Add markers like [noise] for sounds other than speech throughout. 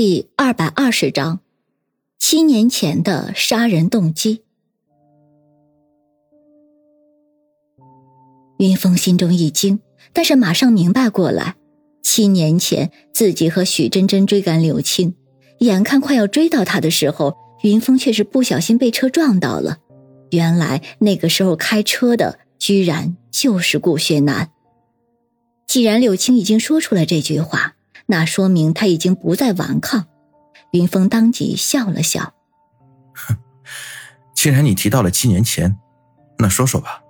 第二百二十章，七年前的杀人动机。云峰心中一惊，但是马上明白过来：七年前自己和许真真追赶柳青，眼看快要追到他的时候，云峰却是不小心被车撞到了。原来那个时候开车的居然就是顾学南。既然柳青已经说出了这句话。那说明他已经不再顽抗。云峰当即笑了笑：“哼，[laughs] 既然你提到了七年前，那说说吧，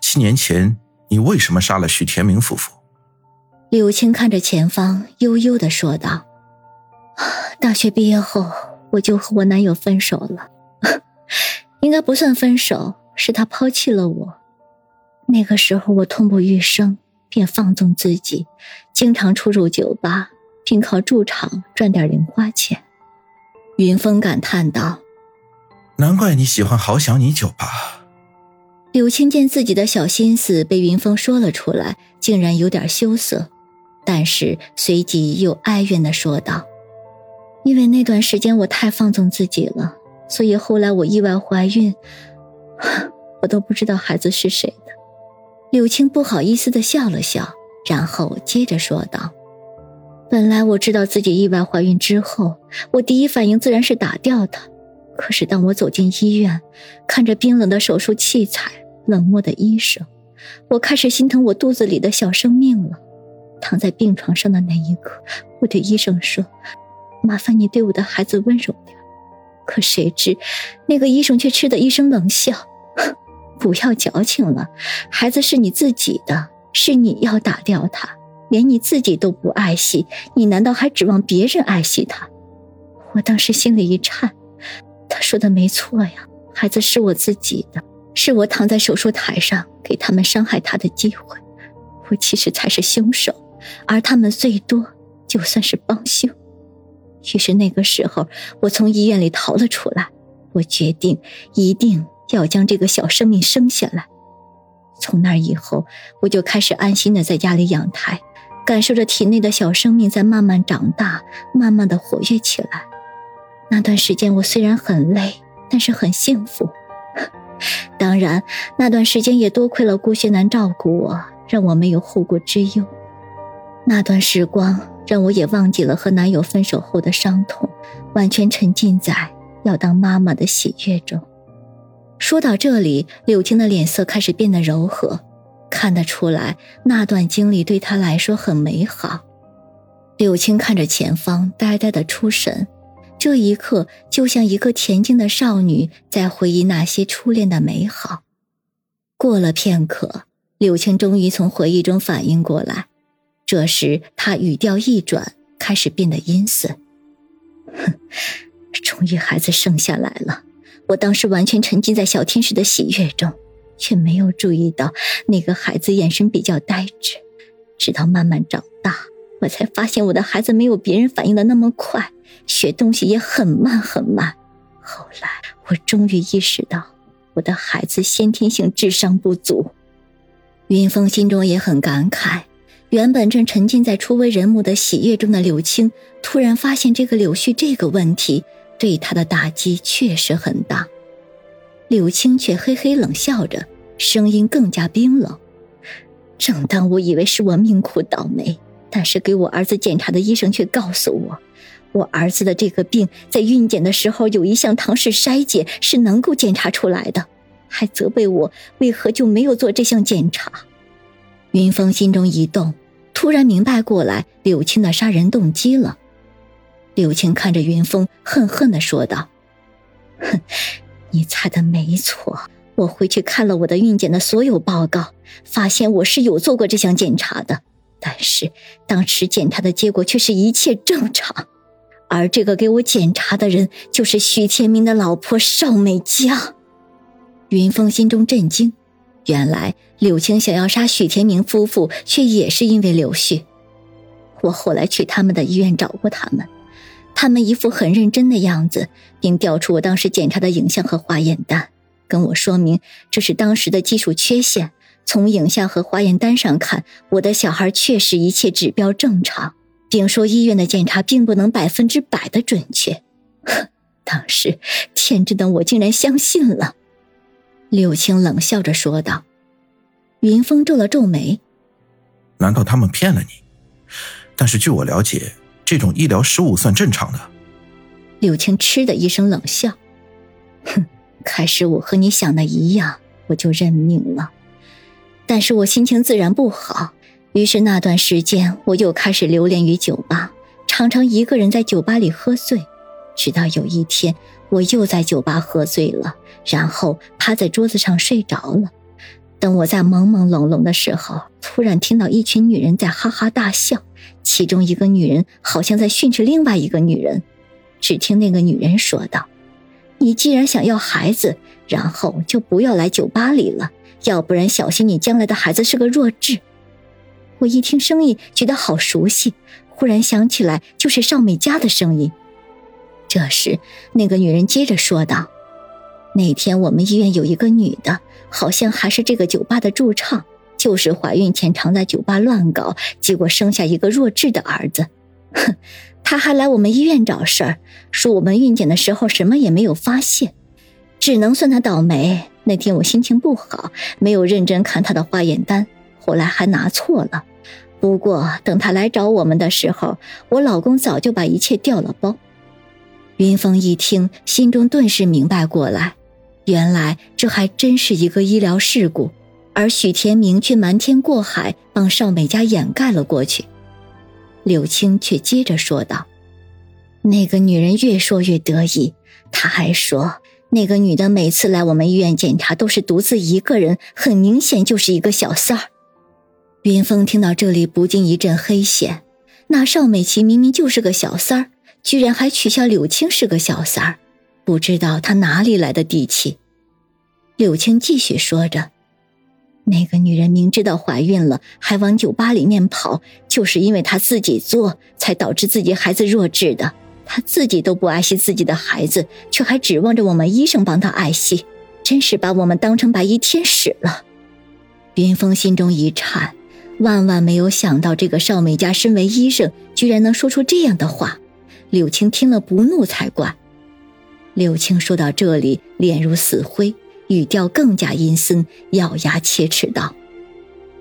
七年前你为什么杀了许天明夫妇？”柳青看着前方，悠悠的说道：“ [sighs] 大学毕业后，我就和我男友分手了，[laughs] 应该不算分手，是他抛弃了我。那个时候，我痛不欲生。”便放纵自己，经常出入酒吧，并靠驻场赚点零花钱。云峰感叹道：“难怪你喜欢好想你酒吧。”柳青见自己的小心思被云峰说了出来，竟然有点羞涩，但是随即又哀怨的说道：“因为那段时间我太放纵自己了，所以后来我意外怀孕，[laughs] 我都不知道孩子是谁。”柳青不好意思的笑了笑，然后接着说道：“本来我知道自己意外怀孕之后，我第一反应自然是打掉他。可是当我走进医院，看着冰冷的手术器材、冷漠的医生，我开始心疼我肚子里的小生命了。躺在病床上的那一刻，我对医生说：‘麻烦你对我的孩子温柔点。’可谁知，那个医生却嗤的一声冷笑。”不要矫情了，孩子是你自己的，是你要打掉他，连你自己都不爱惜，你难道还指望别人爱惜他？我当时心里一颤，他说的没错呀，孩子是我自己的，是我躺在手术台上给他们伤害他的机会，我其实才是凶手，而他们最多就算是帮凶。于是那个时候，我从医院里逃了出来，我决定一定。要将这个小生命生下来。从那以后，我就开始安心的在家里养胎，感受着体内的小生命在慢慢长大，慢慢的活跃起来。那段时间我虽然很累，但是很幸福。[laughs] 当然，那段时间也多亏了顾学南照顾我，让我没有后顾之忧。那段时光让我也忘记了和男友分手后的伤痛，完全沉浸在要当妈妈的喜悦中。说到这里，柳青的脸色开始变得柔和，看得出来那段经历对她来说很美好。柳青看着前方，呆呆的出神，这一刻就像一个恬静的少女在回忆那些初恋的美好。过了片刻，柳青终于从回忆中反应过来，这时她语调一转，开始变得阴森：“哼，终于孩子生下来了。”我当时完全沉浸在小天使的喜悦中，却没有注意到那个孩子眼神比较呆滞。直到慢慢长大，我才发现我的孩子没有别人反应的那么快，学东西也很慢很慢。后来，我终于意识到我的孩子先天性智商不足。云峰心中也很感慨，原本正沉浸在初为人母的喜悦中的柳青，突然发现这个柳絮这个问题。对他的打击确实很大，柳青却嘿嘿冷笑着，声音更加冰冷。正当我以为是我命苦倒霉，但是给我儿子检查的医生却告诉我，我儿子的这个病在孕检的时候有一项唐氏筛检是能够检查出来的，还责备我为何就没有做这项检查。云峰心中一动，突然明白过来柳青的杀人动机了。柳青看着云峰，恨恨的说道：“哼，你猜的没错，我回去看了我的孕检的所有报告，发现我是有做过这项检查的，但是当时检查的结果却是一切正常，而这个给我检查的人就是许天明的老婆邵美江。”云峰心中震惊，原来柳青想要杀许天明夫妇，却也是因为柳絮。我后来去他们的医院找过他们。他们一副很认真的样子，并调出我当时检查的影像和化验单，跟我说明这是当时的技术缺陷。从影像和化验单上看，我的小孩确实一切指标正常，并说医院的检查并不能百分之百的准确。[laughs] 当时天真的我竟然相信了。柳青冷笑着说道。云峰皱了皱眉：“难道他们骗了你？但是据我了解，这种医疗失误算正常的。”柳青嗤的一声冷笑：“哼，开始我和你想的一样，我就认命了。但是我心情自然不好，于是那段时间我又开始流连于酒吧，常常一个人在酒吧里喝醉。直到有一天，我又在酒吧喝醉了，然后趴在桌子上睡着了。等我在朦朦胧胧的时候，突然听到一群女人在哈哈大笑，其中一个女人好像在训斥另外一个女人。”只听那个女人说道：“你既然想要孩子，然后就不要来酒吧里了，要不然小心你将来的孩子是个弱智。”我一听声音，觉得好熟悉，忽然想起来就是少美家的声音。这时，那个女人接着说道：“那天我们医院有一个女的，好像还是这个酒吧的驻唱，就是怀孕前常在酒吧乱搞，结果生下一个弱智的儿子。”哼。他还来我们医院找事儿，说我们孕检的时候什么也没有发现，只能算他倒霉。那天我心情不好，没有认真看他的化验单，后来还拿错了。不过等他来找我们的时候，我老公早就把一切调了包。云峰一听，心中顿时明白过来，原来这还真是一个医疗事故，而许天明却瞒天过海，帮邵美家掩盖了过去。柳青却接着说道：“那个女人越说越得意，她还说那个女的每次来我们医院检查都是独自一个人，很明显就是一个小三儿。”云峰听到这里不禁一阵黑线，那邵美琪明明就是个小三儿，居然还取笑柳青是个小三儿，不知道她哪里来的底气。柳青继续说着。那个女人明知道怀孕了，还往酒吧里面跑，就是因为她自己做，才导致自己孩子弱智的。她自己都不爱惜自己的孩子，却还指望着我们医生帮她爱惜，真是把我们当成白衣天使了。云峰心中一颤，万万没有想到这个少美家身为医生，居然能说出这样的话。柳青听了不怒才怪。柳青说到这里，脸如死灰。语调更加阴森，咬牙切齿道：“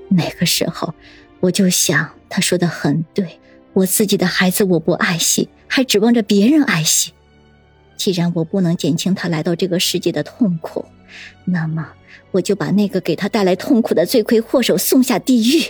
那个时候，我就想，他说的很对，我自己的孩子我不爱惜，还指望着别人爱惜。既然我不能减轻他来到这个世界的痛苦，那么我就把那个给他带来痛苦的罪魁祸首送下地狱。”